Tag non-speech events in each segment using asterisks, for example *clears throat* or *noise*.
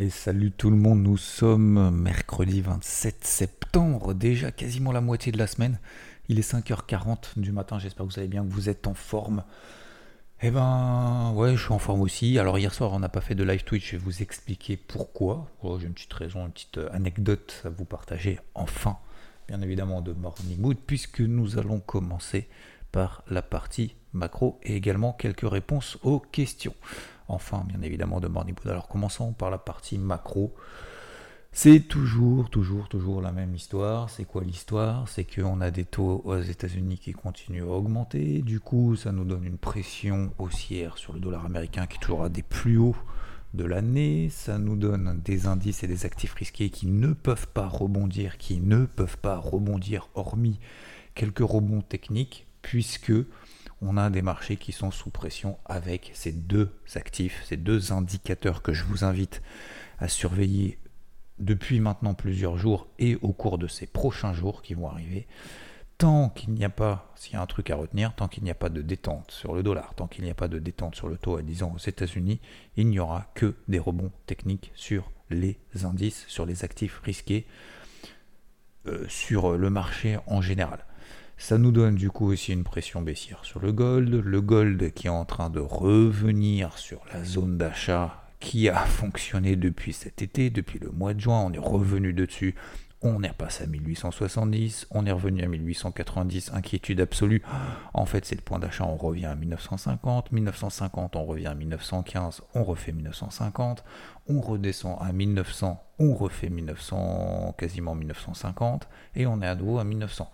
Et salut tout le monde, nous sommes mercredi 27 septembre, déjà quasiment la moitié de la semaine. Il est 5h40 du matin, j'espère que vous allez bien, que vous êtes en forme. Eh ben ouais, je suis en forme aussi. Alors hier soir, on n'a pas fait de live Twitch, je vais vous expliquer pourquoi. Oh, J'ai une petite raison, une petite euh, anecdote à vous partager enfin, bien évidemment, de Morning Mood, puisque nous allons commencer par la partie macro et également quelques réponses aux questions enfin bien évidemment de Morning Mood. Alors commençons par la partie macro. C'est toujours, toujours, toujours la même histoire. C'est quoi l'histoire? C'est qu'on a des taux aux États-Unis qui continuent à augmenter. Du coup, ça nous donne une pression haussière sur le dollar américain qui est toujours à des plus hauts de l'année. Ça nous donne des indices et des actifs risqués qui ne peuvent pas rebondir, qui ne peuvent pas rebondir hormis quelques rebonds techniques, puisque on a des marchés qui sont sous pression avec ces deux actifs, ces deux indicateurs que je vous invite à surveiller depuis maintenant plusieurs jours et au cours de ces prochains jours qui vont arriver. Tant qu'il n'y a pas, s'il y a un truc à retenir, tant qu'il n'y a pas de détente sur le dollar, tant qu'il n'y a pas de détente sur le taux à 10 ans aux États-Unis, il n'y aura que des rebonds techniques sur les indices, sur les actifs risqués, euh, sur le marché en général. Ça nous donne du coup aussi une pression baissière sur le gold. Le gold qui est en train de revenir sur la zone d'achat qui a *laughs* fonctionné depuis cet été, depuis le mois de juin. On est revenu dessus. On est repassé à 1870, on est revenu à 1890, inquiétude absolue. En fait, c'est le point d'achat, on revient à 1950, 1950, on revient à 1915, on refait 1950, on redescend à 1900, on refait 1900, quasiment 1950, et on est à nouveau à 1900.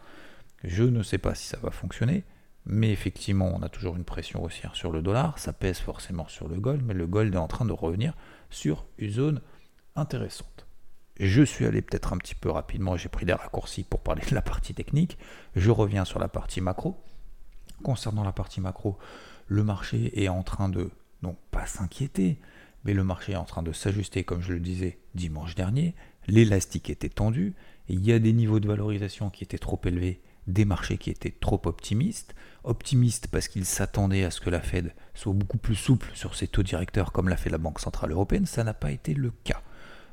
Je ne sais pas si ça va fonctionner, mais effectivement, on a toujours une pression haussière sur le dollar, ça pèse forcément sur le gold, mais le gold est en train de revenir sur une zone intéressante. Je suis allé peut-être un petit peu rapidement, j'ai pris des raccourcis pour parler de la partie technique. Je reviens sur la partie macro. Concernant la partie macro, le marché est en train de, non pas s'inquiéter, mais le marché est en train de s'ajuster, comme je le disais dimanche dernier. L'élastique était tendu, il y a des niveaux de valorisation qui étaient trop élevés des marchés qui étaient trop optimistes. Optimistes parce qu'ils s'attendaient à ce que la Fed soit beaucoup plus souple sur ses taux directeurs comme l'a fait la Banque Centrale Européenne. Ça n'a pas été le cas.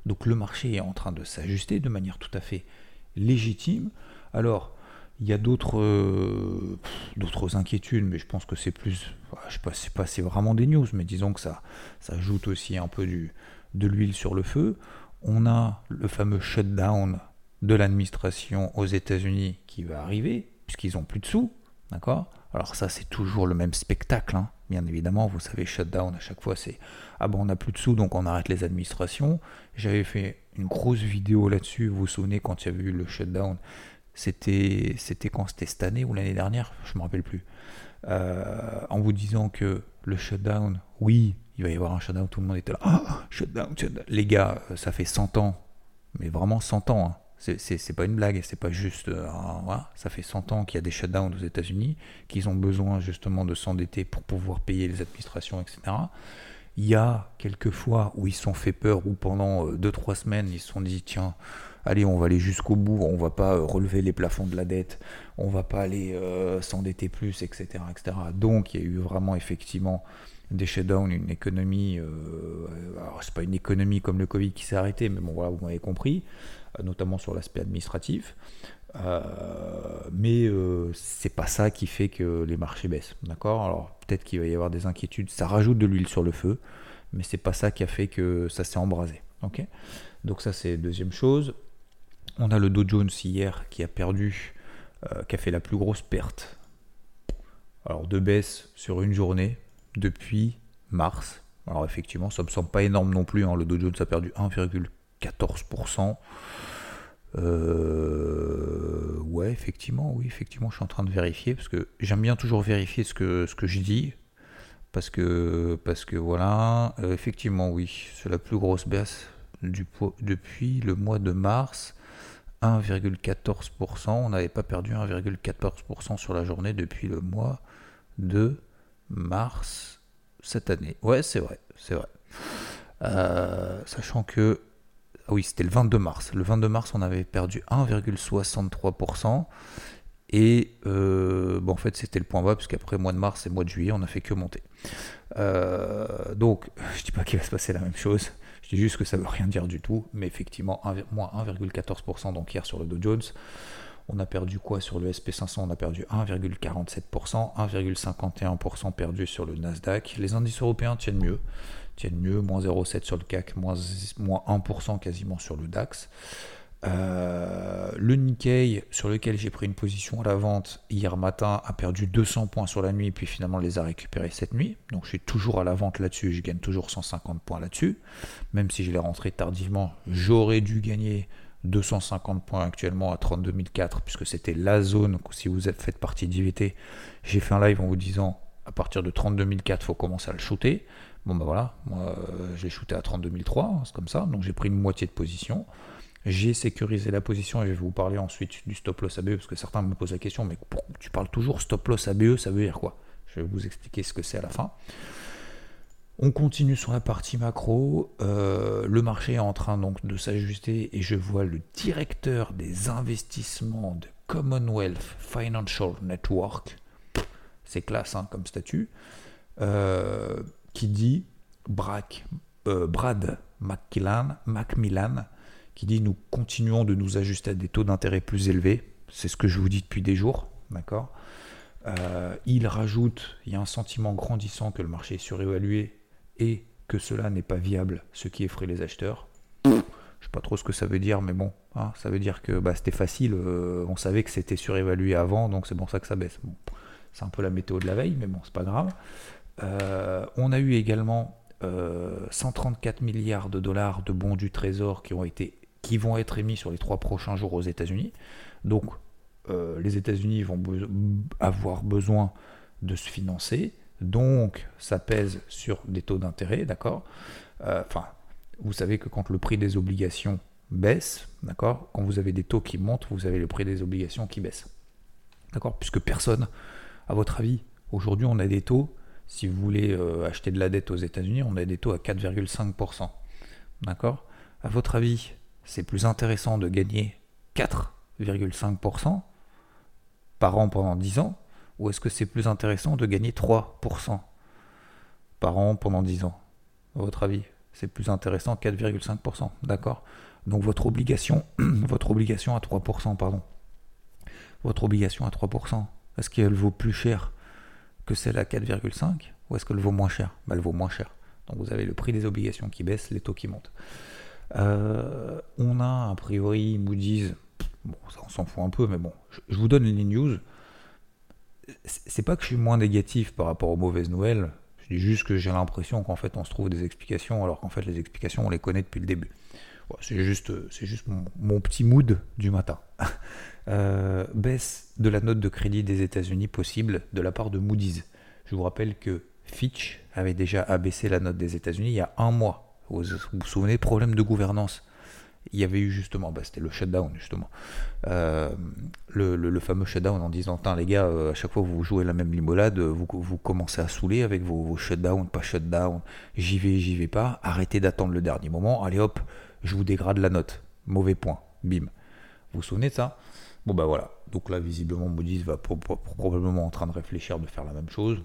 Donc le marché est en train de s'ajuster de manière tout à fait légitime. Alors, il y a d'autres euh, inquiétudes, mais je pense que c'est plus, je sais pas, c'est vraiment des news, mais disons que ça, ça ajoute aussi un peu de l'huile sur le feu. On a le fameux shutdown de l'administration aux États-Unis qui va arriver, puisqu'ils n'ont plus de sous, d'accord? Alors ça, c'est toujours le même spectacle, hein. bien évidemment. Vous savez, shutdown à chaque fois, c'est ah bon, on n'a plus de sous, donc on arrête les administrations. J'avais fait une grosse vidéo là-dessus. Vous vous souvenez quand il y avait eu le shutdown C'était quand? C'était cette année ou l'année dernière? Je me rappelle plus. Euh, en vous disant que le shutdown, oui, il va y avoir un shutdown, tout le monde était là. Ah, shutdown, shutdown. Les gars, ça fait 100 ans, mais vraiment 100 ans. Hein c'est pas une blague, c'est pas juste. Euh, ça fait 100 ans qu'il y a des shutdowns aux États-Unis, qu'ils ont besoin justement de s'endetter pour pouvoir payer les administrations, etc. Il y a quelques fois où ils se sont fait peur, où pendant 2-3 euh, semaines, ils se sont dit tiens, allez, on va aller jusqu'au bout, on va pas euh, relever les plafonds de la dette, on va pas aller s'endetter plus, etc., etc. Donc il y a eu vraiment effectivement des shutdowns, une économie, alors c'est pas une économie comme le Covid qui s'est arrêté, mais bon voilà, vous m'avez compris. Euh, notamment sur l'aspect administratif. Euh, mais euh, c'est pas ça qui fait que les marchés baissent. D'accord? Alors peut-être qu'il va y avoir des inquiétudes, ça rajoute de l'huile sur le feu, mais c'est pas ça qui a fait que ça s'est embrasé. Ok? Donc ça c'est deuxième chose. On a le Dow Jones hier qui a perdu, qui a fait la plus grosse perte. Alors de baisse sur une journée depuis mars. Alors effectivement, ça me semble pas énorme non plus. Hein. Le Dow Jones a perdu 1,14%. Euh, ouais, effectivement, oui, effectivement, je suis en train de vérifier parce que j'aime bien toujours vérifier ce que, ce que je dis. Parce que, parce que voilà, euh, effectivement, oui, c'est la plus grosse baisse depuis le mois de mars. 1,14%. On n'avait pas perdu 1,14% sur la journée depuis le mois de mars cette année. Ouais, c'est vrai, c'est vrai. Euh, sachant que ah oui, c'était le 22 mars. Le 22 mars, on avait perdu 1,63%. Et euh, bon, en fait, c'était le point bas, puisqu'après mois de mars et mois de juillet, on n'a fait que monter. Euh, donc, *laughs* je ne dis pas qu'il va se passer la même chose. Je dis juste que ça veut rien dire du tout, mais effectivement, moins 1,14% donc hier sur le Dow Jones. On a perdu quoi sur le SP500 On a perdu 1,47%, 1,51% perdu sur le Nasdaq. Les indices européens tiennent mieux, mieux, moins 0,7 sur le CAC, moins, 1% quasiment sur le DAX. Euh, le Nikkei, sur lequel j'ai pris une position à la vente hier matin, a perdu 200 points sur la nuit, puis finalement les a récupérés cette nuit. Donc je suis toujours à la vente là-dessus, je gagne toujours 150 points là-dessus. Même si je l'ai rentré tardivement, j'aurais dû gagner 250 points actuellement à 32 004, puisque c'était la zone, si vous êtes fait partie d'IVT, j'ai fait un live en vous disant à partir de 32 004, il faut commencer à le shooter. Bon ben voilà, moi euh, j'ai shooté à 32 003, hein, c'est comme ça, donc j'ai pris une moitié de position. J'ai sécurisé la position et je vais vous parler ensuite du stop loss ABE parce que certains me posent la question, mais tu parles toujours stop loss ABE, ça veut dire quoi? Je vais vous expliquer ce que c'est à la fin. On continue sur la partie macro. Euh, le marché est en train donc de s'ajuster et je vois le directeur des investissements de Commonwealth Financial Network, c'est classe hein, comme statut, euh, qui dit euh, Brad Macmillan, Macmillan qui dit nous continuons de nous ajuster à des taux d'intérêt plus élevés. C'est ce que je vous dis depuis des jours, d'accord? Il rajoute, il y a un sentiment grandissant que le marché est surévalué et que cela n'est pas viable, ce qui effraie les acheteurs. Je sais pas trop ce que ça veut dire, mais bon, hein, ça veut dire que bah, c'était facile, euh, on savait que c'était surévalué avant, donc c'est pour ça que ça baisse. c'est un peu la météo de la veille, mais bon, c'est pas grave. Euh, on a eu également 134 euh, milliards de dollars de bons du trésor qui, vont être émis sur les trois prochains jours aux États-Unis. Donc, les États-Unis vont avoir besoin de se financer. Donc, ça pèse sur des taux d'intérêt, d'accord? Euh, Enfin, vous savez que quand le prix des obligations baisse, d'accord? Quand vous avez des taux qui montent, vous avez le prix des obligations qui baisse. D'accord? Puisque personne, à votre avis, aujourd'hui, on a des taux, si vous voulez euh, acheter de la dette aux États-Unis, on a des taux à 4,5%. D'accord? À votre avis, c'est plus intéressant de gagner 4,5% par an pendant 10 ans ou est-ce que c'est plus intéressant de gagner 3% par an pendant 10 ans? À votre avis, c'est plus intéressant 4,5%, d'accord? Donc votre obligation, *clears throat* votre obligation à 3%, pardon. Votre obligation à 3%, est-ce qu'elle vaut plus cher que celle à 4,5 ou est-ce qu'elle vaut moins cher? Bah, Elle vaut moins cher. Donc vous avez le prix des obligations qui baisse, les taux qui montent. Euh, on a a priori Moody's, bon ça on s'en fout un peu, mais bon, je vous donne les news c'est pas que je suis moins négatif par rapport aux mauvaises nouvelles, je dis juste que j'ai l'impression qu'en fait on se trouve des explications alors qu'en fait les explications on les connaît depuis le début. C'est juste, juste mon, petit mood du matin. *laughs* Euh, baisse de la note de crédit des États-Unis possible de la part de Moody's. Je vous rappelle que Fitch avait déjà abaissé la note des États-Unis il y a un mois. Vous vous souvenez, problème de gouvernance il y avait eu justement, bah, c'était le shutdown justement, euh, le, fameux shutdown en disant, les gars, euh, à chaque fois que vous jouez la même limolade, vous, vous commencez à saouler avec vos, vos shutdowns, pas shutdown, j'y vais, j'y vais pas, arrêtez d'attendre le dernier moment, allez hop, je vous dégrade la note, mauvais point, bim. Vous vous souvenez de ça? Bon bah voilà, donc là visiblement Moody's va probablement en train de réfléchir de faire la même chose.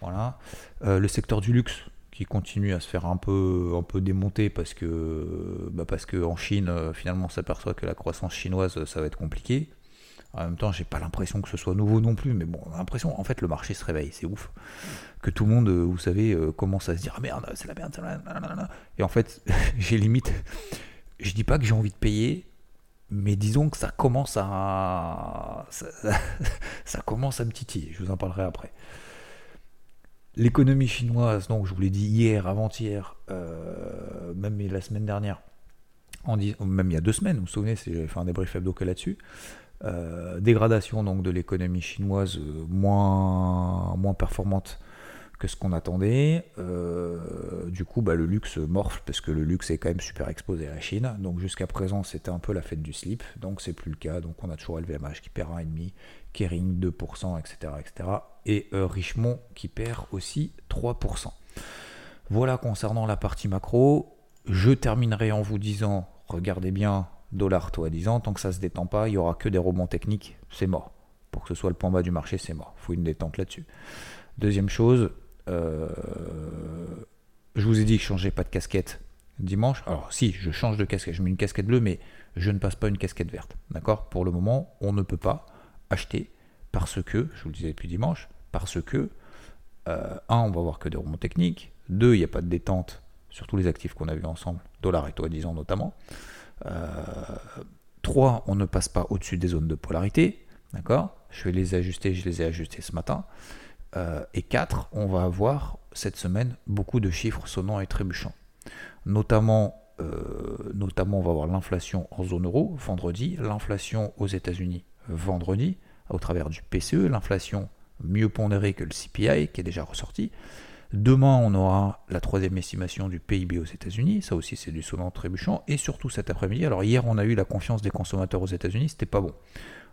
Voilà. Euh, le secteur du luxe, qui continue à se faire un peu, un démonter parce que, bah parce Chine, euh, finalement, on s'aperçoit que la croissance chinoise, ça va être compliqué. En même temps, j'ai pas l'impression que ce soit nouveau non plus, mais bon, l'impression, en fait, le marché se réveille, c'est ouf. Que tout le monde, euh, vous savez, euh, commence à se dire, ah merde, c'est la merde, c'est la merde. Et en fait, *laughs* j'ai limite, je dis pas que j'ai envie de payer, mais disons que ça commence à, *laughs* ça, commence à me titiller. Je vous en parlerai après. L'économie chinoise, donc je vous l'ai dit hier, avant-hier, euh, même la semaine dernière, même il y a deux semaines, vous vous souvenez, j'ai fait un débrief hebdo que là-dessus. Euh, dégradation donc de l'économie chinoise euh, moins, moins performante que ce qu'on attendait. du coup, bah, le luxe morfle parce que le luxe est quand même super exposé à la Chine. Donc jusqu'à présent, c'était un peu la fête du slip. Donc c'est plus le cas. Donc on a toujours LVMH qui perd 1,5, Kering 2%, etc. etc. et euh, Richemont qui perd aussi 3%. Voilà concernant la partie macro. Je terminerai en vous disant, regardez bien, dollar taux à 10 ans, tant que ça se détend pas, il n'y aura que des rebonds techniques, c'est mort. Pour que ce soit le point bas du marché, c'est mort. Faut une détente là-dessus. Deuxième chose, euh, je vous ai dit que je changeais pas de casquette dimanche. Alors si, je change de casquette, je mets une casquette bleue, mais je ne passe pas une casquette verte. D'accord? Pour le moment, on ne peut pas acheter parce que, je vous le disais depuis dimanche, parce que, euh, un, on va voir que des rebonds techniques. Deux, il n'y a pas de détente sur tous les actifs qu'on a vus ensemble, dollar et toi disons notamment. Euh, trois, on ne passe pas au-dessus des zones de polarité. Je vais les ajuster, je les ai ajustés ce matin. Euh, et 4, on va avoir cette semaine beaucoup de chiffres sonnants et trébuchants. Notamment, euh, notamment on va avoir l'inflation en zone euro vendredi, l'inflation aux États-Unis vendredi, au travers du PCE, l'inflation mieux pondérée que le CPI qui est déjà ressorti. Demain, on aura la troisième estimation du PIB aux États-Unis. Ça aussi, c'est du sonnant trébuchant. Et surtout cet après-midi. Alors, hier, on a eu la confiance des consommateurs aux États-Unis. C'était pas bon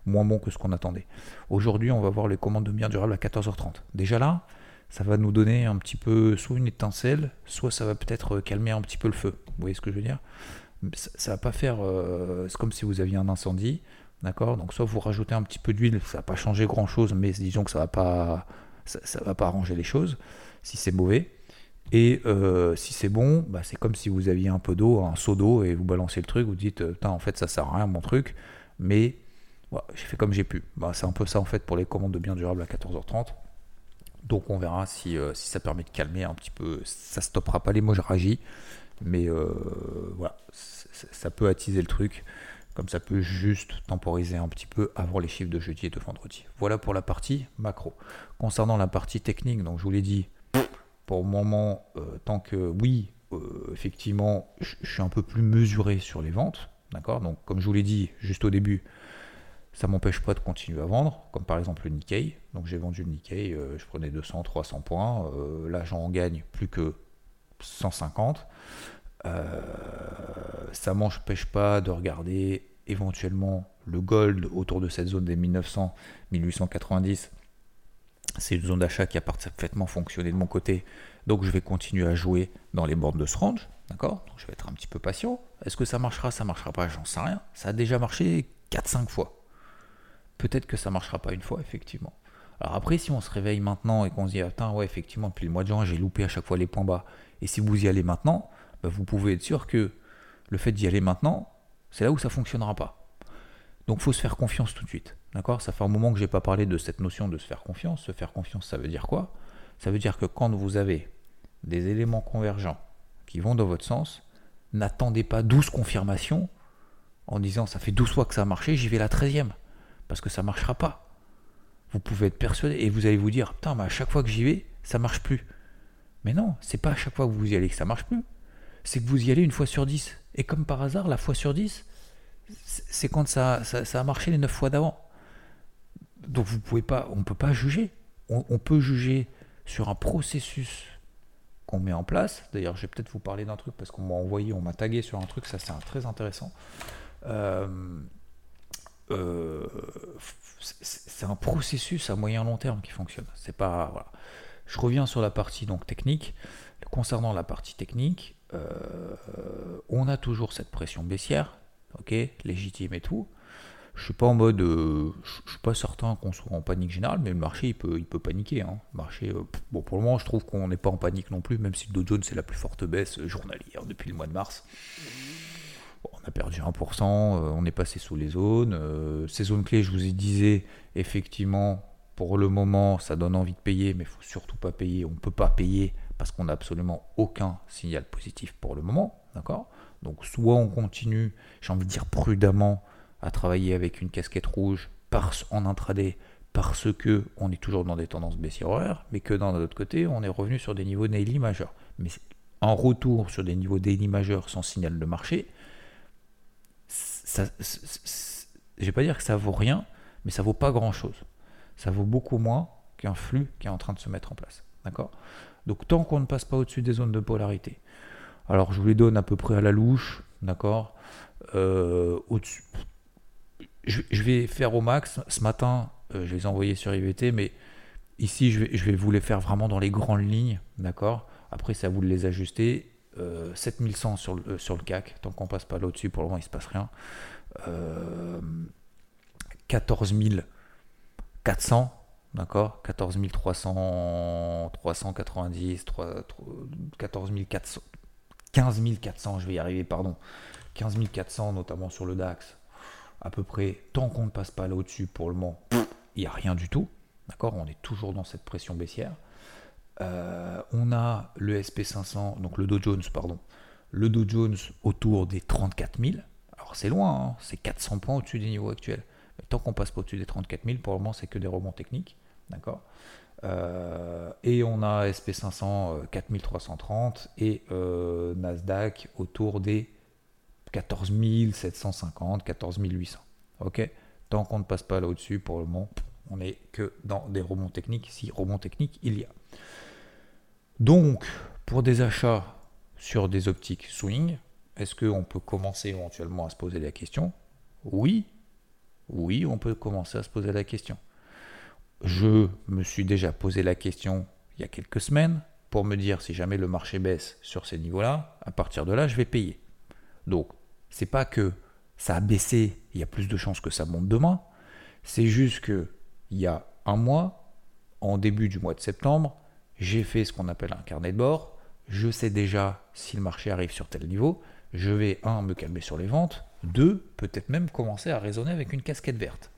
moins bon que ce qu'on attendait. Aujourd'hui, on va voir les commandes de biens durables à 14h30. Déjà là, ça va nous donner un petit peu soit une étincelle, soit ça va peut-être calmer un petit peu le feu. Vous voyez ce que je veux dire? Ça, va pas faire. Euh, c'est comme si vous aviez un incendie, d'accord? Donc soit vous rajoutez un petit peu d'huile, ça va pas changer grand chose, mais disons que ça va ça, va pas arranger les choses si c'est mauvais. Et euh, si c'est bon, bah, c'est comme si vous aviez un peu d'eau, un seau d'eau, et vous balancez le truc, vous dites, en fait ça sert à rien mon truc, mais j'ai fait comme j'ai pu. Bah, c'est un peu ça en fait pour les commandes de biens durables à 14h30. Donc on verra si, euh, si, ça permet de calmer un petit peu. Ça stoppera pas les réagis mais euh, voilà, ça peut attiser le truc. Comme ça peut juste temporiser un petit peu avant les chiffres de jeudi et de vendredi. Voilà pour la partie macro. Concernant la partie technique, donc je vous l'ai dit, pour le moment, euh, tant que oui, effectivement, je suis un peu plus mesuré sur les ventes. D'accord? Donc, comme je vous l'ai dit juste au début, ça m'empêche pas de continuer à vendre, comme par exemple le Nikkei. Donc j'ai vendu le Nikkei, euh, je prenais 200, 300 points. Euh, là, j'en gagne plus que 150. Euh, ça m'empêche pas de regarder éventuellement le gold autour de cette zone des 1900, 1890. C'est une zone d'achat qui a parfaitement fonctionné de mon côté. Donc je vais continuer à jouer dans les bornes de ce range. D'accord? Donc je vais être un petit peu patient. Est-ce que ça marchera? Ça marchera pas J'en sais rien. Ça a déjà marché 4-5 fois peut-être que ça marchera pas une fois, effectivement. Alors après, si on se réveille maintenant et qu'on se dit, attends, ouais, effectivement, depuis le mois de juin, j'ai loupé à chaque fois les points bas, et si vous y allez maintenant, bah, vous pouvez être sûr que le fait d'y aller maintenant, c'est là où ça fonctionnera pas. Donc faut se faire confiance tout de suite. D'accord? Ça fait un moment que j'ai pas parlé de cette notion de se faire confiance. Se faire confiance, ça veut dire quoi? Ça veut dire que quand vous avez des éléments convergents qui vont dans votre sens, n'attendez pas 12 confirmations en disant ça fait 12 fois que ça a marché, j'y vais la 13e parce que ça marchera pas. Vous pouvez être persuadé et vous allez vous dire putain, mais à chaque fois que j'y vais, ça marche plus. Mais non, c'est pas à chaque fois que vous y allez que ça marche plus. C'est que vous y allez une fois sur 10. Et comme par hasard, la fois sur 10, c'est quand ça, ça, a marché les 9 fois d'avant. Donc vous pouvez pas, on ne peut pas juger. On, peut juger sur un processus qu'on met en place. D'ailleurs, je vais peut-être vous parler d'un truc parce qu'on m'a envoyé, on m'a tagué sur un truc, ça c'est très intéressant. Euh, euh, c'est un processus à moyen long terme qui fonctionne. C'est pas. Je reviens sur la partie donc technique. Concernant la partie technique, euh, on a toujours cette pression baissière, ok, légitime et tout. Je suis pas en mode, euh, je suis pas certain qu'on soit en panique générale, mais le marché il peut, il peut paniquer. Hein. marché, bon pour le moment je trouve qu'on n'est pas en panique non plus, même si le Dow Jones c'est la plus forte baisse journalière depuis le mois de mars on a perdu 1%, euh, on est passé sous les zones. Euh, ces zones clés, je vous ai disais, effectivement, pour le moment, ça donne envie de payer, mais il faut surtout pas payer. On ne peut pas payer parce qu'on n'a absolument aucun signal positif pour le moment. D'accord? Donc, soit on continue, j'ai envie de dire prudemment, à travailler avec une casquette rouge en intraday parce que on est toujours dans des tendances baissières mais que d'un autre côté, on est revenu sur des niveaux daily majeurs. Mais en retour sur des niveaux daily majeurs sans signal de marché, ça, je vais pas dire que ça vaut rien, mais ça vaut pas grand chose. Ça vaut beaucoup moins qu'un flux qui est en train de se mettre en place. D'accord? Donc tant qu'on ne passe pas au-dessus des zones de polarité. Alors je vous les donne à peu près à la louche, d'accord? Euh, Au-dessus. Je, vais faire au max. Ce matin, euh, je les ai envoyés sur IVT, mais ici je vais, vous les faire vraiment dans les grandes lignes, d'accord? Après, c'est à vous de les ajuster. 7100 euh, sur le, sur le CAC, tant qu'on passe pas là-dessus, pour le moment il se passe rien. 14 400, d'accord? 14 300, 390, 14 400, 15 400, je vais y arriver, pardon. 15 400, notamment sur le DAX, à peu près, tant qu'on ne passe pas là au-dessus pour le moment, il n'y a rien du tout. D'accord On est toujours dans cette pression baissière. Euh, on a le SP500, donc le Dow Jones, pardon. Le Dow Jones autour des 34 000. Alors c'est loin, hein, c'est 400 points au-dessus des niveaux actuels. Mais tant qu'on passe pas au-dessus des 34 000, pour le moment, c'est que des rebonds techniques. D'accord euh, et on a SP500 4330 et euh, Nasdaq autour des 14 750, 14 800. Ok? Tant qu'on ne passe pas là au-dessus, pour le moment, on n'est que dans des rebonds techniques, si rebonds techniques il y a. Donc, pour des achats sur des optiques swing, est-ce qu'on peut commencer éventuellement à se poser la question? Oui, oui, on peut commencer à se poser la question. Je me suis déjà posé la question il y a quelques semaines pour me dire si jamais le marché baisse sur ces niveaux-là, à partir de là, je vais payer. Donc, c'est pas que ça a baissé, il y a plus de chances que ça monte demain. C'est juste que il y a un mois, en début du mois de septembre, j'ai fait ce qu'on appelle un carnet de bord. Je sais déjà si le marché arrive sur tel niveau. Je vais, un, me calmer sur les ventes. Deux, peut-être même commencer à raisonner avec une casquette verte.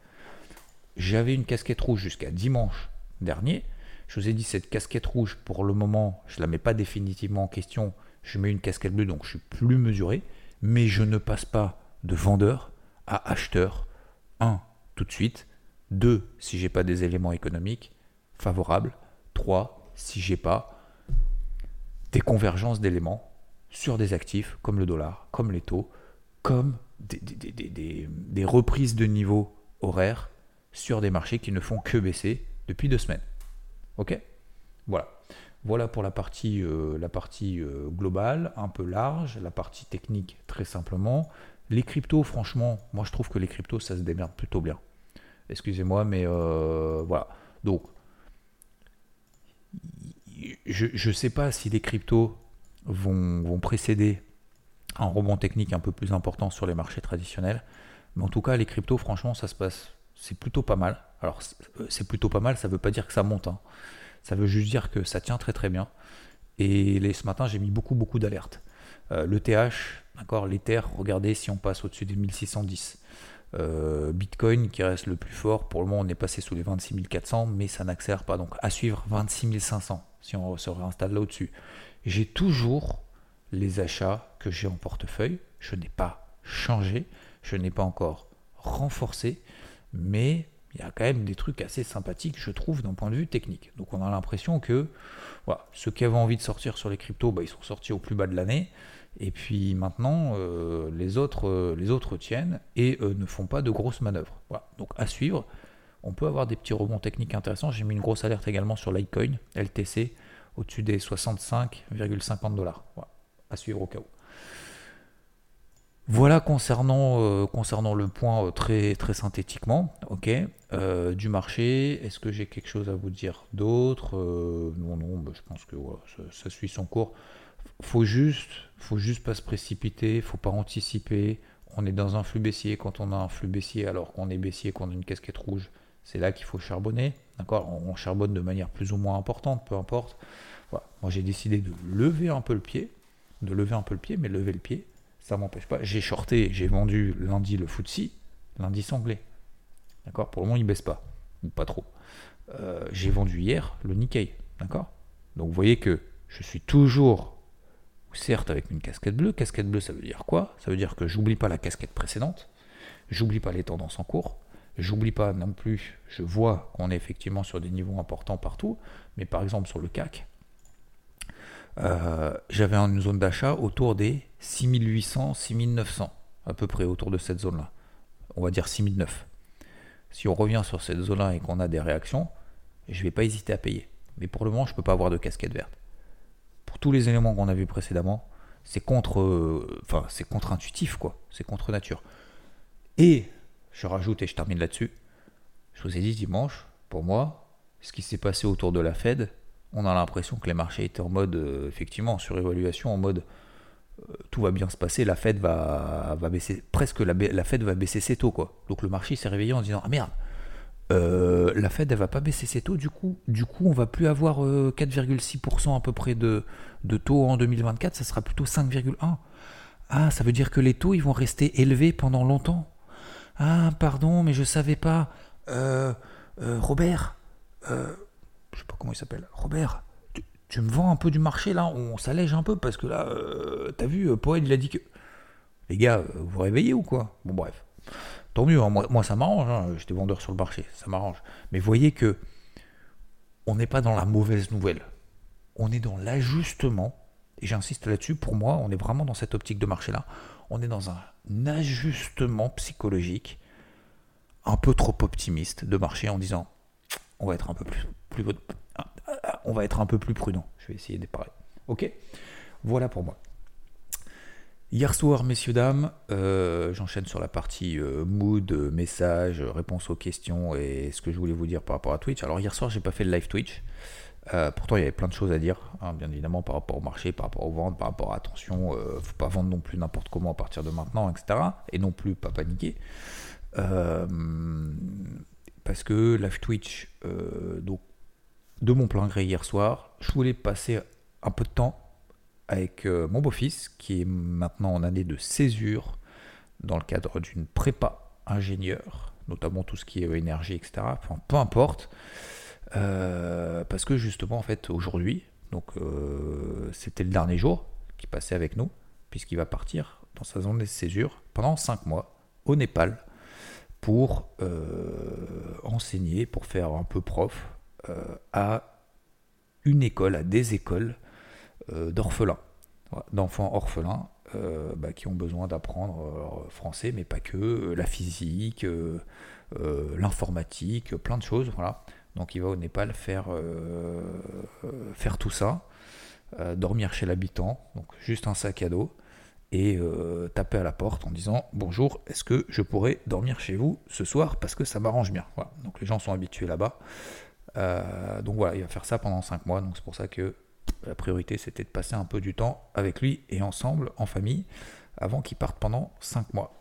J'avais une casquette rouge jusqu'à dimanche dernier. Je vous ai dit, cette casquette rouge, pour le moment, je ne la mets pas définitivement en question. Je mets une casquette bleue, donc je suis plus mesuré. Mais je ne passe pas de vendeur à acheteur. Un, tout de suite. Deux, si j'ai pas des éléments économiques favorables. Trois, si j'ai pas des convergences d'éléments sur des actifs comme le dollar, comme les taux, comme des, des reprises de niveau horaires sur des marchés qui ne font que baisser depuis deux semaines. Ok? Voilà. Voilà pour la partie, euh, euh, globale, un peu large, la partie technique très simplement. Les cryptos, franchement, moi je trouve que les cryptos, ça se démerde plutôt bien. Excusez-moi, mais euh, voilà. Donc, je ne sais pas si les cryptos vont, précéder un rebond technique un peu plus important sur les marchés traditionnels. Mais en tout cas, les cryptos, franchement, ça se passe c'est plutôt pas mal. Alors c'est plutôt pas mal, ça veut pas dire que ça monte. Hein. Ça veut juste dire que ça tient très très bien. Et ce matin, j'ai mis beaucoup beaucoup d'alertes. Euh, le TH, d'accord, l'Ether, regardez si on passe au-dessus des 1610. Euh, Bitcoin qui reste le plus fort, pour le moment on est passé sous les 26 400, mais ça n'accélère pas. Donc à suivre 26 500 si on se réinstalle là au-dessus. J'ai toujours les achats que j'ai en portefeuille. Je n'ai pas changé, je n'ai pas encore renforcé mais il y a quand même des trucs assez sympathiques, je trouve, d'un point de vue technique. Donc on a l'impression que ceux qui avaient envie de sortir sur les cryptos, bah, ils sont sortis au plus bas de l'année. Et puis maintenant, euh, les, autres, euh, les autres tiennent et euh, ne font pas de grosses manœuvres. Donc à suivre, on peut avoir des petits rebonds techniques intéressants. J'ai mis une grosse alerte également sur Litecoin, LTC, au-dessus des 65,50 dollars. À suivre au cas où. Voilà concernant, euh, concernant le point euh, très, synthétiquement, euh, du marché. Est-ce que j'ai quelque chose à vous dire d'autre Non, non, bah, je pense que ça, suit son cours. Faut juste, faut juste pas se précipiter, faut pas anticiper. On est dans un flux baissier. Quand on a un flux baissier, alors qu'on est baissier, qu'on a une casquette rouge, c'est là qu'il faut charbonner. D'accord? On, charbonne de manière plus ou moins importante, peu importe. Moi, j'ai décidé de lever un peu le pied, de lever un peu le pied, mais lever le pied ça m'empêche pas. J'ai shorté, j'ai vendu lundi le FTSE, lundi sanglé. D'accord? Pour le moment, il baisse pas. Pas trop. Euh, j'ai vendu hier le Nikkei. D'accord? Donc vous voyez que je suis toujours, certes avec une casquette bleue. Casquette bleue, ça veut dire quoi? Ça veut dire que j'oublie pas la casquette précédente. J'oublie pas les tendances en cours. J'oublie pas non plus, je vois qu'on est effectivement sur des niveaux importants partout, mais par exemple sur le CAC, euh, j'avais une zone d'achat autour des 6800, 6900, à peu près autour de cette zone-là. On va dire 6009. Si on revient sur cette zone-là et qu'on a des réactions, je ne vais pas hésiter à payer. Mais pour le moment, je ne peux pas avoir de casquette verte. Pour tous les éléments qu'on a vus précédemment, c'est contre, euh, enfin, c'est contre-intuitif, quoi. C'est contre nature. Et je rajoute et je termine là-dessus. Je vous ai dit dimanche, pour moi, ce qui s'est passé autour de la Fed, on a l'impression que les marchés étaient en mode, euh, effectivement, surévaluation, en mode tout va bien se passer, la Fed va, va baisser, presque la, Fed va baisser ses taux, quoi. Donc le marché s'est réveillé en disant, ah merde, euh, la Fed, elle va pas baisser ses taux. Du coup, du coup on va plus avoir 4,6% à peu près de, de taux en 2024. Ça sera plutôt 5,1%. Ah, ça veut dire que les taux, ils vont rester élevés pendant longtemps. Ah, pardon, mais je savais pas. Euh, euh, Robert, euh, je sais pas comment il s'appelle. Robert, tu, me vends un peu du marché là On s'allège un peu parce que là, t'as vu, Poël, il a dit que. Les gars, vous vous réveillez ou quoi? Bon, bref. Tant mieux, hein. moi, ça m'arrange. Hein. J'étais vendeur sur le marché, ça m'arrange. Mais voyez que on n'est pas dans la mauvaise nouvelle. On est dans l'ajustement et j'insiste là-dessus, pour moi, on est vraiment dans cette optique de marché-là. On est dans un ajustement psychologique un peu trop optimiste de marché en disant on va être un peu plus, plus on va être un peu plus prudent. Je vais essayer d'être pareil. Ok? Voilà pour moi. Hier soir, messieurs, dames, euh, j'enchaîne sur la partie euh, mood, message, réponse aux questions et ce que je voulais vous dire par rapport à Twitch. Alors hier soir, j'ai pas fait le live Twitch. Euh, pourtant, il y avait plein de choses à dire, hein, bien évidemment, par rapport au marché, par rapport aux ventes, par rapport à attention, euh, faut pas vendre non plus n'importe comment à partir de maintenant, etc. Et non plus pas paniquer. Euh, parce que live Twitch, donc, de mon plein gré hier soir, je voulais passer un peu de temps avec mon beau-fils, qui est maintenant en année de césure, dans le cadre d'une prépa ingénieur, notamment tout ce qui est énergie, etc. Enfin, peu importe. Euh, parce que justement, en fait, aujourd'hui, euh, c'était le dernier jour qui passait avec nous, puisqu'il va partir dans sa zone de césure pendant 5 mois au Népal pour euh, enseigner, pour faire un peu prof à une école, à des écoles d'orphelins, d'enfants orphelins bah, qui ont besoin d'apprendre français, mais pas que, la physique, l'informatique, plein de choses, voilà. Donc il va au Népal faire, euh, faire tout ça, euh, dormir chez l'habitant, donc juste un sac à dos, et euh, taper à la porte en disant bonjour, est-ce que je pourrais dormir chez vous ce soir parce que ça m'arrange bien? Donc les gens sont habitués là-bas. Donc voilà, il va faire ça pendant 5 mois, donc c'est pour ça que la priorité c'était de passer un peu du temps avec lui et ensemble en famille avant qu'il parte pendant 5 mois.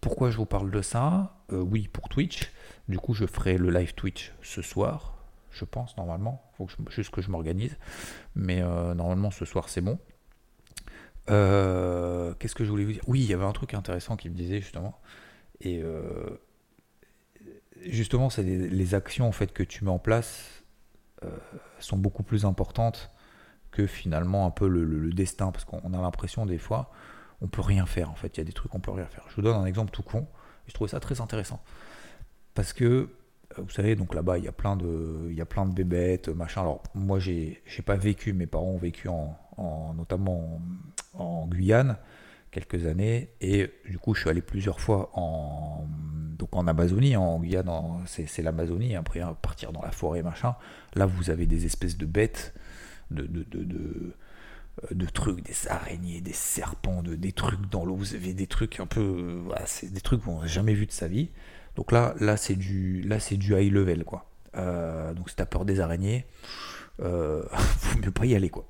pourquoi je vous parle de ça? Oui, pour Twitch. Du coup, je ferai le live Twitch ce soir, je pense, normalement. Il faut juste que je m'organise. Mais euh, normalement, ce soir, c'est bon. Euh, qu'est-ce que je voulais vous dire? Oui, il y avait un truc intéressant qui me disait justement. Et euh, justement, c'est les, actions en fait que tu mets en place sont beaucoup plus importantes que finalement un peu le, destin, parce qu'on a l'impression des fois, on peut rien faire. En fait, il y a des trucs qu'on peut rien faire. Je vous donne un exemple tout con. Je trouvais ça très intéressant. Parce que, euh, vous savez, donc là-bas, il y a plein de, il y a plein bébêtes, machin. Alors, moi, j'ai, j'ai pas vécu, mes parents ont vécu en, notamment en, Guyane quelques années et du coup je suis allé plusieurs fois en donc en Amazonie en Guyane c'est, l'Amazonie après hein, partir dans la forêt machin là vous avez des espèces de bêtes de, de, de, de euh, trucs, des araignées, des serpents, de, des trucs dans l'eau, vous avez des trucs un peu, c'est des trucs qu'on n'a jamais vu de sa vie. Donc là, là c'est du, là du high level quoi. Euh, donc si t'as peur des araignées, euh, *laughs* mieux pas y aller quoi.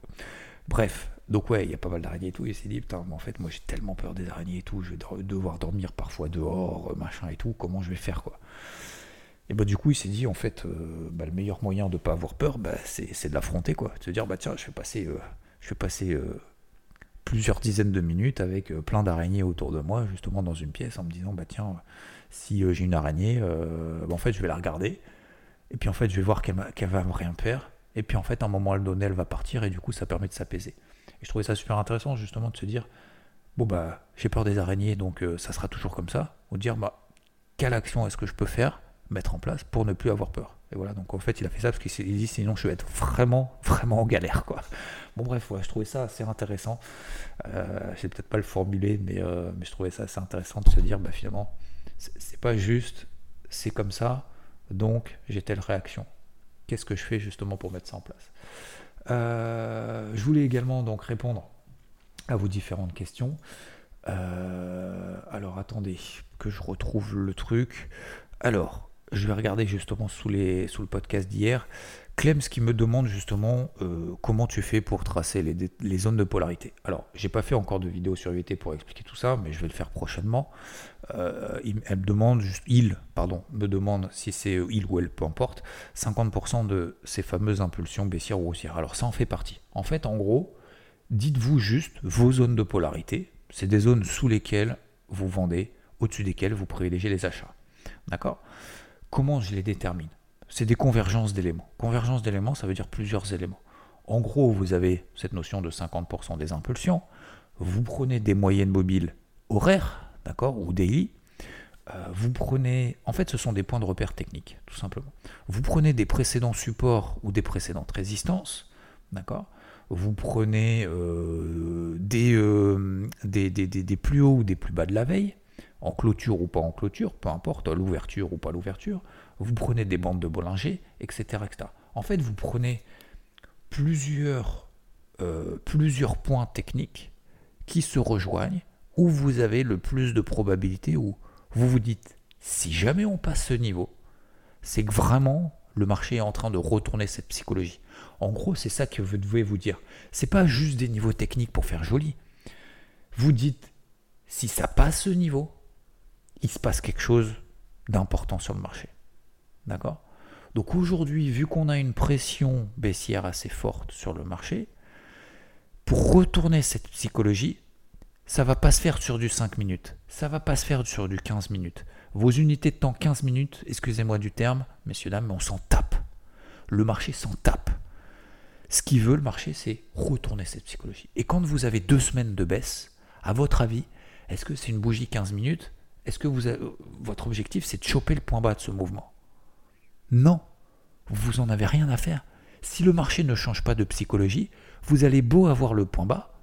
Bref, donc ouais, il y a pas mal d'araignées et tout. Il s'est dit putain, mais en fait moi j'ai tellement peur des araignées et tout, je vais devoir dormir parfois dehors, euh, machin et tout. Comment je vais faire quoi Et bah du coup il s'est dit en fait, euh, bah, le meilleur moyen de pas avoir peur, bah, c'est de l'affronter quoi. De se dire bah tiens, je vais passer, je vais passer plusieurs dizaines de minutes avec plein d'araignées autour de moi, justement dans une pièce, en me disant bah tiens si euh, j'ai une araignée, euh, bah, en fait, je vais la regarder. Et puis, en fait, je vais voir qu'elle, va me rien faire. Et puis, en fait, à un moment donné, elle va partir. Et du coup, ça permet de s'apaiser. Et je trouvais ça super intéressant, justement, de se dire bon, bah, j'ai peur des araignées, donc euh, ça sera toujours comme ça. Ou dire bah, quelle action est-ce que je peux faire, mettre en place pour ne plus avoir peur? Et voilà, donc en fait, il a fait ça parce qu'il dit sinon je vais être vraiment, vraiment en galère, quoi. Bon, bref, je trouvais ça assez intéressant. Euh, je sais peut-être pas le formuler, mais, mais je trouvais ça assez intéressant de se dire, bah, finalement, c'est pas juste, c'est comme ça, donc j'ai telle réaction. Qu'est-ce que je fais justement pour mettre ça en place? euh, Je voulais également donc répondre à vos différentes questions. Euh, alors attendez que je retrouve le truc. Alors, je vais regarder justement sous, le podcast d'hier Clems qui me demande justement euh, comment tu fais pour tracer les, zones de polarité. Alors, j'ai pas fait encore de vidéo sur UVT pour expliquer tout ça, mais je vais le faire prochainement. Euh, elle me demande, juste, il, pardon, me demande si c'est il ou elle, peu importe, 50% de ces fameuses impulsions baissières ou haussières. Alors, ça en fait partie. En fait, en gros, dites-vous juste vos zones de polarité. C'est des zones sous lesquelles vous vendez, au-dessus desquelles vous privilégiez les achats. D'accord? Comment je les détermine? C'est des convergences d'éléments. Convergence d'éléments, ça veut dire plusieurs éléments. En gros, vous avez cette notion de 50% des impulsions. Vous prenez des moyennes mobiles horaires, d'accord, ou daily. Euh, vous prenez, en fait, ce sont des points de repère techniques, tout simplement. Vous prenez des précédents supports ou des précédentes résistances, d'accord. Vous prenez euh, euh, des, plus hauts ou des plus bas de la veille, en clôture ou pas en clôture, peu importe, l'ouverture ou pas l'ouverture vous prenez des bandes de Bollinger, etc. En fait, vous prenez plusieurs points techniques qui se rejoignent, où vous avez le plus de probabilité, où vous vous dites, si jamais on passe ce niveau, c'est que vraiment le marché est en train de retourner cette psychologie. En gros, c'est ça que vous devez vous dire. C'est pas juste des niveaux techniques pour faire joli. Vous dites, si ça passe ce niveau, il se passe quelque chose d'important sur le marché. D'accord? Donc aujourd'hui, vu qu'on a une pression baissière assez forte sur le marché, pour retourner cette psychologie, ça va pas se faire sur du 5 minutes, ça va pas se faire sur du 15 minutes. Vos unités de temps 15 minutes, excusez-moi du terme, messieurs dames, mais on s'en tape. Le marché s'en tape. Ce qu'il veut le marché, c'est retourner cette psychologie. Et quand vous avez deux semaines de baisse, à votre avis, est-ce que c'est une bougie 15 minutes? Est-ce que votre objectif, c'est de choper le point bas de ce mouvement? Non, vous en avez rien à faire. Si le marché ne change pas de psychologie, vous allez beau avoir le point bas,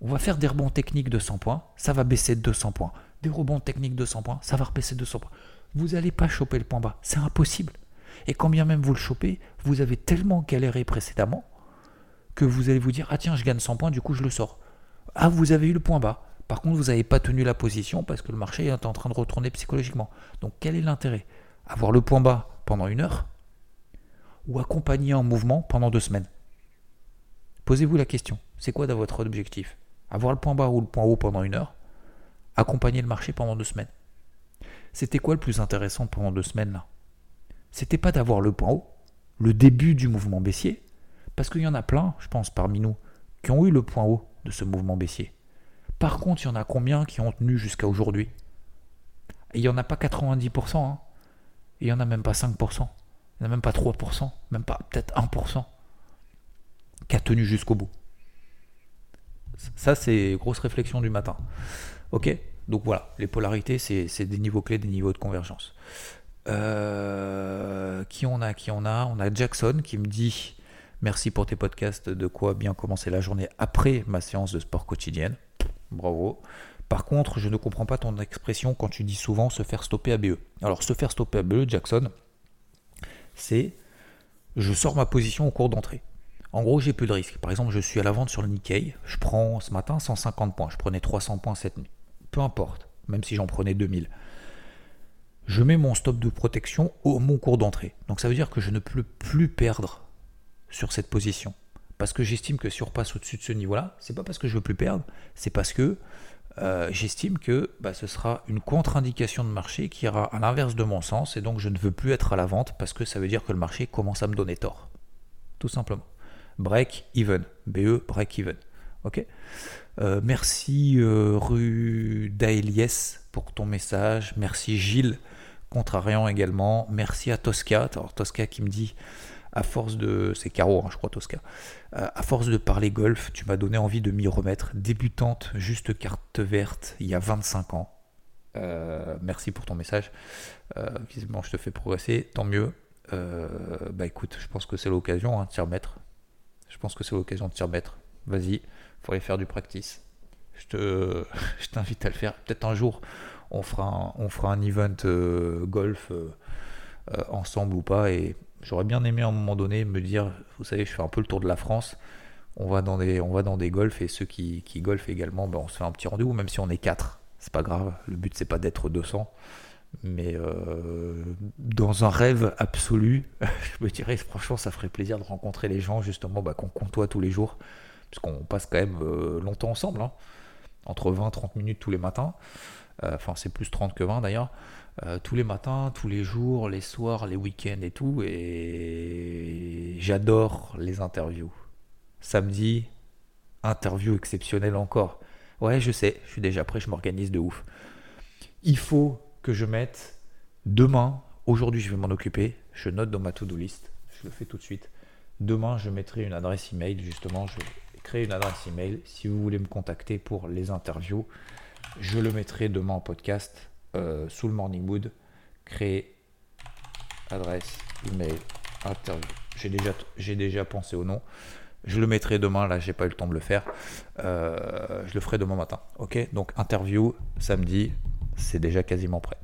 on va faire des rebonds techniques de 100 points, ça va baisser de 200 points. Des rebonds techniques de 100 points, ça va rebaisser de 200 points. Vous n'allez pas choper le point bas, c'est impossible. Et quand bien même vous le chopez, vous avez tellement galéré précédemment que vous allez vous dire Ah tiens, je gagne 100 points, du coup je le sors. Ah, vous avez eu le point bas. Par contre, vous n'avez pas tenu la position parce que le marché est en train de retourner psychologiquement. Donc quel est l'intérêt? Avoir le point bas pendant une heure ou accompagner en mouvement pendant deux semaines? Posez-vous la question. C'est quoi dans votre objectif? Avoir le point bas ou le point haut pendant une heure Accompagner le marché pendant deux semaines C'était quoi le plus intéressant pendant deux semaines là? C'était pas d'avoir le point haut, le début du mouvement baissier, parce qu'il y en a plein, je pense, parmi nous, qui ont eu le point haut de ce mouvement baissier. Par contre, il y en a combien qui ont tenu jusqu'à aujourd'hui? Il n'y en a pas 90%. Hein il n'y en a même pas 5%, il n'y en a même pas 3%, même pas peut-être 1% qui a tenu jusqu'au bout. Ça, c'est grosse réflexion du matin. Ok? Donc voilà, les polarités, c'est des niveaux clés, des niveaux de convergence. Euh, qui on a Qui on a? On a Jackson qui me dit Merci pour tes podcasts, de quoi bien commencer la journée après ma séance de sport quotidienne. Bravo. Par contre, je ne comprends pas ton expression quand tu dis souvent se faire stopper à BE. Alors, se faire stopper à BE, Jackson, c'est je sors ma position au cours d'entrée. En gros, j'ai peu de risques. Par exemple, je suis à la vente sur le Nikkei. Je prends ce matin 150 points. Je prenais 300 points cette nuit. Peu importe, même si j'en prenais 2000. Je mets mon stop de protection au mon cours d'entrée. Donc ça veut dire que je ne peux plus perdre sur cette position. Parce que j'estime que si on repasse au-dessus de ce niveau-là, c'est pas parce que je veux plus perdre, c'est parce que euh, j'estime que bah, ce sera une contre-indication de marché qui ira à l'inverse de mon sens et donc je ne veux plus être à la vente parce que ça veut dire que le marché commence à me donner tort. Tout simplement. Break even. BE, break even. Ok? Euh, Merci euh, rue d'Aelies pour ton message. Merci Gilles, contrariant également. Merci à Tosca. Tosca qui me dit à force de. C'est Caro, hein, je crois, Tosca. Euh, à force de parler golf, tu m'as donné envie de m'y remettre. Débutante, juste carte verte, il y a 25 ans. Merci pour ton message. Visiblement, je te fais progresser, tant mieux. bah écoute, je pense que c'est l'occasion hein, de t'y remettre. Je pense que c'est l'occasion de t'y remettre. Vas-y, faut faire du practice. Je, te, *laughs* je t'invite à le faire. Peut-être un jour, on fera un, on fera un event golf ensemble ou pas. Et J'aurais bien aimé à un moment donné me dire, vous savez, je fais un peu le tour de la France. On va dans des, on va dans des golfs et ceux qui, golfent également, ben on se fait un petit rendez-vous, même si on est 4. C'est pas grave. Le but, c'est pas d'être 200. Mais euh, dans un rêve absolu, *laughs* je me dirais franchement, ça ferait plaisir de rencontrer les gens justement bah, qu'on comptoie tous les jours, parce qu'on passe quand même euh, longtemps ensemble, hein. entre 20 30 minutes tous les matins. Euh, enfin, c'est plus 30 que 20 d'ailleurs. tous les matins, tous les jours, les soirs, les week-ends et tout. Et j'adore les interviews. Samedi, interview exceptionnelle encore. Ouais, je sais, je suis déjà prêt, je m'organise de ouf. Il faut que je mette demain, aujourd'hui je vais m'en occuper, je note dans ma to-do list, je le fais tout de suite. Demain, je mettrai une adresse email, justement, je vais créer une adresse email. Si vous voulez me contacter pour les interviews, je le mettrai demain en podcast euh, sous le Morning Mood. Créer adresse email interview. J'ai déjà, j'ai déjà pensé au nom. Je le mettrai demain, là j'ai pas eu le temps de le faire. Euh, je le ferai demain matin. Ok? Donc interview samedi, c'est déjà quasiment prêt.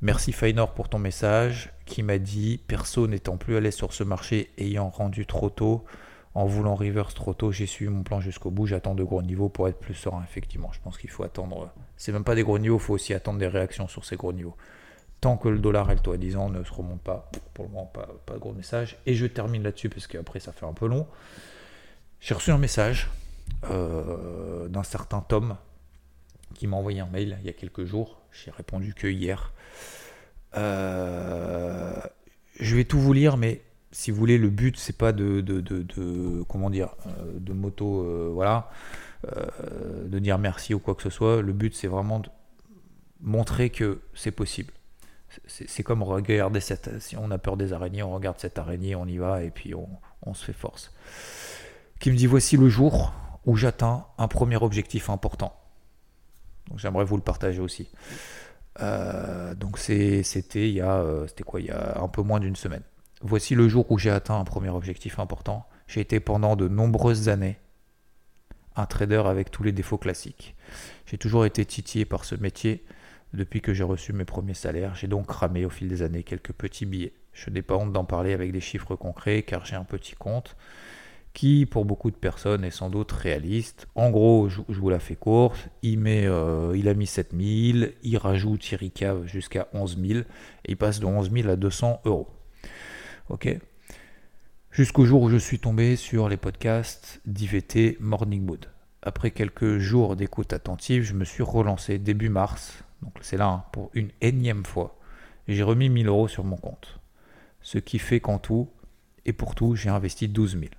Merci Fainor pour ton message qui m'a dit perso n'étant plus à l'aise sur ce marché ayant rendu trop tôt en voulant reverse trop tôt, j'ai suivi mon plan jusqu'au bout, j'attends de gros niveaux pour être plus serein effectivement. Je pense qu'il faut attendre c'est même pas des gros niveaux, il faut aussi attendre des réactions sur ces gros niveaux. Tant que le dollar et le taux à 10 ans ne se remontent pas, pour le moment pas, pas de gros message. Et je termine là-dessus parce qu'après ça fait un peu long. J'ai reçu un message euh, d'un certain Tom qui m'a envoyé un mail il y a quelques jours. J'ai répondu que hier. Euh, je vais tout vous lire, mais si vous voulez, le but c'est pas de, de, comment dire, euh, de moto, euh, voilà, de dire merci ou quoi que ce soit. Le but c'est vraiment de montrer que c'est possible. C'est comme regarder cette, si on a peur des araignées, on regarde cette araignée, on y va et puis on, on se fait force. Qui me dit voici le jour où j'atteins un premier objectif important. Donc j'aimerais vous le partager aussi. Euh, donc c'était il y a euh, c'était quoi il y a un peu moins d'une semaine. Voici le jour où j'ai atteint un premier objectif important. J'ai été pendant de nombreuses années un trader avec tous les défauts classiques. J'ai toujours été titillé par ce métier depuis que j'ai reçu mes premiers salaires. J'ai donc cramé au fil des années quelques petits billets. Je n'ai pas honte d'en parler avec des chiffres concrets car j'ai un petit compte qui pour beaucoup de personnes est sans doute réaliste. En gros, je, vous la fais courte, il, met, euh, il a mis 7000, il rajoute, il ricave jusqu'à 11000, et il passe de 11000 à 200 euros. Ok? Jusqu'au jour où je suis tombé sur les podcasts d'IVT Morning Mood. Après quelques jours d'écoute attentive, je me suis relancé début mars, donc c'est là hein, pour une énième fois, j'ai remis 1000 euros sur mon compte. Ce qui fait qu'en tout, et pour tout, j'ai investi 12 000.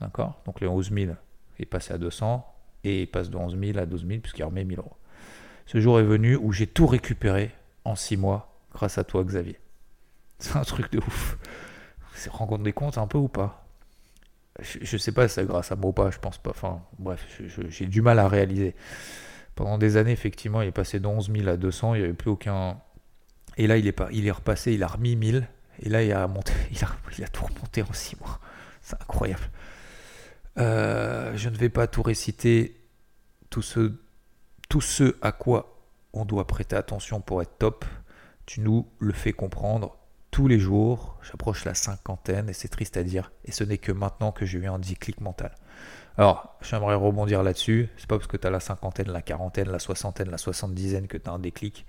D'accord? Donc les 11 000 est passé à 200 et il passe de 11 000 à 12 000 puisqu'il remet 1000 euros. Ce jour est venu où j'ai tout récupéré en 6 mois grâce à toi Xavier. *laughs* C'est un truc de ouf. Vous rendez des comptes un peu ou pas? Je, ne sais pas si c'est grâce à moi ou pas, je pense pas. Enfin bref, j'ai du mal à réaliser. Pendant des années, effectivement, il est passé de 11 000 à 200, il n'y avait plus aucun... Et là, il est, pas, il est repassé, il a remis 1000, et là, il a, monté, *laughs* il a, il a tout remonté en 6 mois. C'est incroyable. Euh, je ne vais pas tout réciter, tout ce, tout ce à quoi on doit prêter attention pour être top. Tu nous le fais comprendre tous les jours. J'approche la cinquantaine et c'est triste à dire. Et ce n'est que maintenant que j'ai eu un déclic mental. Alors, j'aimerais rebondir là-dessus. C'est pas parce que tu as la cinquantaine, la quarantaine, la soixantaine, la soixante-dizaine que tu as un déclic.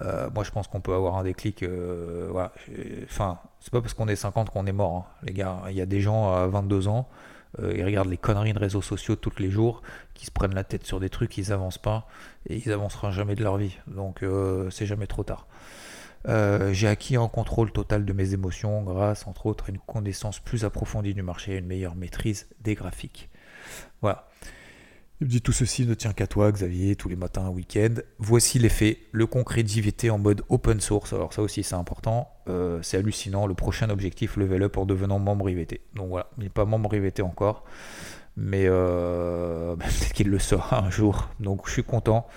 Euh, moi, je pense qu'on peut avoir un déclic. Euh, voilà. Enfin, c'est pas parce qu'on est 50 qu'on est mort, hein, les gars. Il y a des gens à 22 ans euh, ils regardent les conneries de réseaux sociaux tous les jours, qui se prennent la tête sur des trucs, ils avancent pas et ils avanceront jamais de leur vie. Donc euh, c'est jamais trop tard. Euh, j'ai acquis un contrôle total de mes émotions grâce, entre autres, à une connaissance plus approfondie du marché et une meilleure maîtrise des graphiques. Voilà. Il me dit tout ceci ne tient qu'à toi, Xavier, tous les matins, week-end. Voici les faits. Le concret d'IVT en mode open source. Alors, ça aussi, c'est important. Euh, c'est hallucinant. Le prochain objectif, level up en devenant membre IVT. Donc voilà, il n'est pas membre IVT encore. Mais euh, *laughs* peut-être qu'il le sera un jour. Donc, je suis content.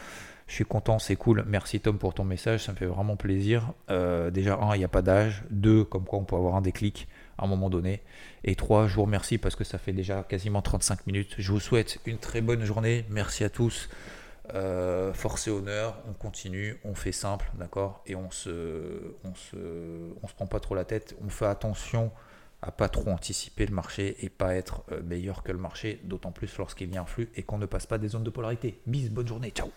Je suis content, c'est cool. Merci Tom pour ton message, ça me fait vraiment plaisir. Euh, déjà, un, il n'y a pas d'âge. Deux, comme quoi on peut avoir un déclic à un moment donné. Et trois, je vous remercie parce que ça fait déjà quasiment 35 minutes. Je vous souhaite une très bonne journée. Merci à tous. Euh, force et honneur, on continue, on fait simple, d'accord? Et on se, on se, on se prend pas trop la tête. On fait attention à pas trop anticiper le marché et pas être euh, meilleur que le marché, d'autant plus lorsqu'il y a un flux et qu'on ne passe pas des zones de polarité. Bis, bonne journée, ciao